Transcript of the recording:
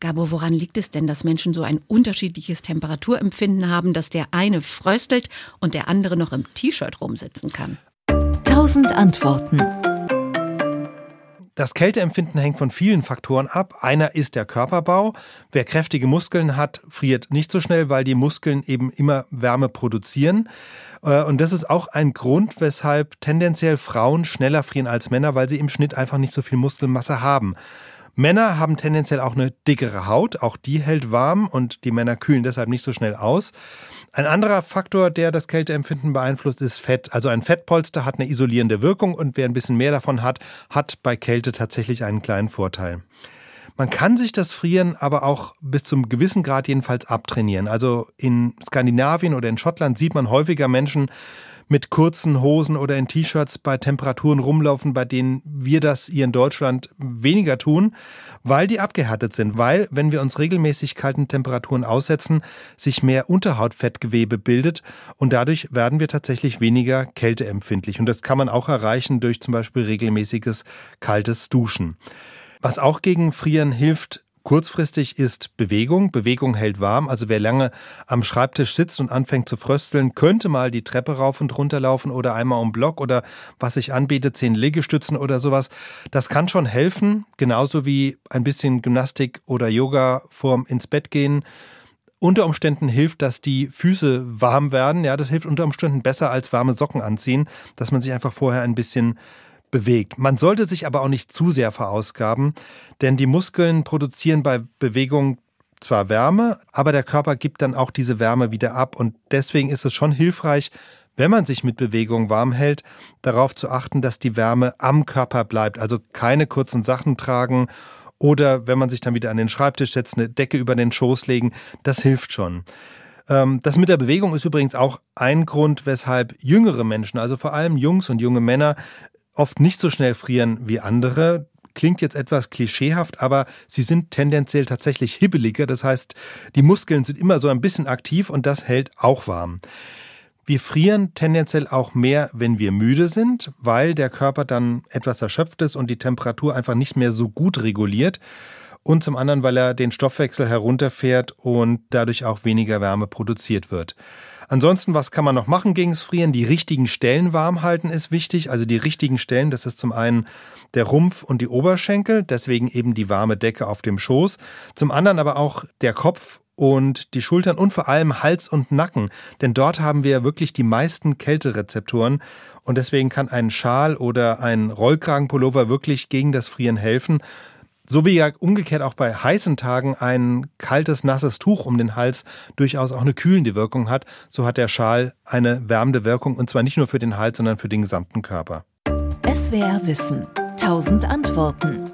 Gabo, woran liegt es denn, dass Menschen so ein unterschiedliches Temperaturempfinden haben, dass der eine fröstelt und der andere noch im T-Shirt rumsitzen kann? Tausend Antworten. Das Kälteempfinden hängt von vielen Faktoren ab. Einer ist der Körperbau. Wer kräftige Muskeln hat, friert nicht so schnell, weil die Muskeln eben immer Wärme produzieren. Äh, und das ist auch ein Grund, weshalb tendenziell Frauen schneller frieren als Männer, weil sie im Schnitt einfach nicht so viel Muskelmasse haben. Männer haben tendenziell auch eine dickere Haut, auch die hält warm und die Männer kühlen deshalb nicht so schnell aus. Ein anderer Faktor, der das Kälteempfinden beeinflusst, ist Fett. Also ein Fettpolster hat eine isolierende Wirkung und wer ein bisschen mehr davon hat, hat bei Kälte tatsächlich einen kleinen Vorteil. Man kann sich das Frieren aber auch bis zum gewissen Grad jedenfalls abtrainieren. Also in Skandinavien oder in Schottland sieht man häufiger Menschen mit kurzen Hosen oder in T-Shirts bei Temperaturen rumlaufen, bei denen wir das hier in Deutschland weniger tun, weil die abgehärtet sind, weil, wenn wir uns regelmäßig kalten Temperaturen aussetzen, sich mehr Unterhautfettgewebe bildet und dadurch werden wir tatsächlich weniger kälteempfindlich. Und das kann man auch erreichen durch zum Beispiel regelmäßiges kaltes Duschen. Was auch gegen Frieren hilft, Kurzfristig ist Bewegung. Bewegung hält warm. Also wer lange am Schreibtisch sitzt und anfängt zu frösteln, könnte mal die Treppe rauf und runter laufen oder einmal um Block oder was sich anbietet, zehn Liegestützen oder sowas. Das kann schon helfen. Genauso wie ein bisschen Gymnastik oder Yoga vorm ins Bett gehen unter Umständen hilft, dass die Füße warm werden. Ja, das hilft unter Umständen besser als warme Socken anziehen, dass man sich einfach vorher ein bisschen bewegt. Man sollte sich aber auch nicht zu sehr verausgaben, denn die Muskeln produzieren bei Bewegung zwar Wärme, aber der Körper gibt dann auch diese Wärme wieder ab und deswegen ist es schon hilfreich, wenn man sich mit Bewegung warm hält, darauf zu achten, dass die Wärme am Körper bleibt, also keine kurzen Sachen tragen oder wenn man sich dann wieder an den Schreibtisch setzt, eine Decke über den Schoß legen, das hilft schon. Ähm, das mit der Bewegung ist übrigens auch ein Grund, weshalb jüngere Menschen, also vor allem Jungs und junge Männer, oft nicht so schnell frieren wie andere. Klingt jetzt etwas klischeehaft, aber sie sind tendenziell tatsächlich hibbeliger. Das heißt, die Muskeln sind immer so ein bisschen aktiv und das hält auch warm. Wir frieren tendenziell auch mehr, wenn wir müde sind, weil der Körper dann etwas erschöpft ist und die Temperatur einfach nicht mehr so gut reguliert. Und zum anderen, weil er den Stoffwechsel herunterfährt und dadurch auch weniger Wärme produziert wird. Ansonsten, was kann man noch machen gegen das Frieren? Die richtigen Stellen warm halten ist wichtig. Also die richtigen Stellen, das ist zum einen der Rumpf und die Oberschenkel, deswegen eben die warme Decke auf dem Schoß. Zum anderen aber auch der Kopf und die Schultern und vor allem Hals und Nacken, denn dort haben wir wirklich die meisten Kälterezeptoren und deswegen kann ein Schal oder ein Rollkragenpullover wirklich gegen das Frieren helfen. So wie ja umgekehrt auch bei heißen Tagen ein kaltes, nasses Tuch um den Hals durchaus auch eine kühlende Wirkung hat, so hat der Schal eine wärmende Wirkung und zwar nicht nur für den Hals, sondern für den gesamten Körper. SWR Wissen. Tausend Antworten.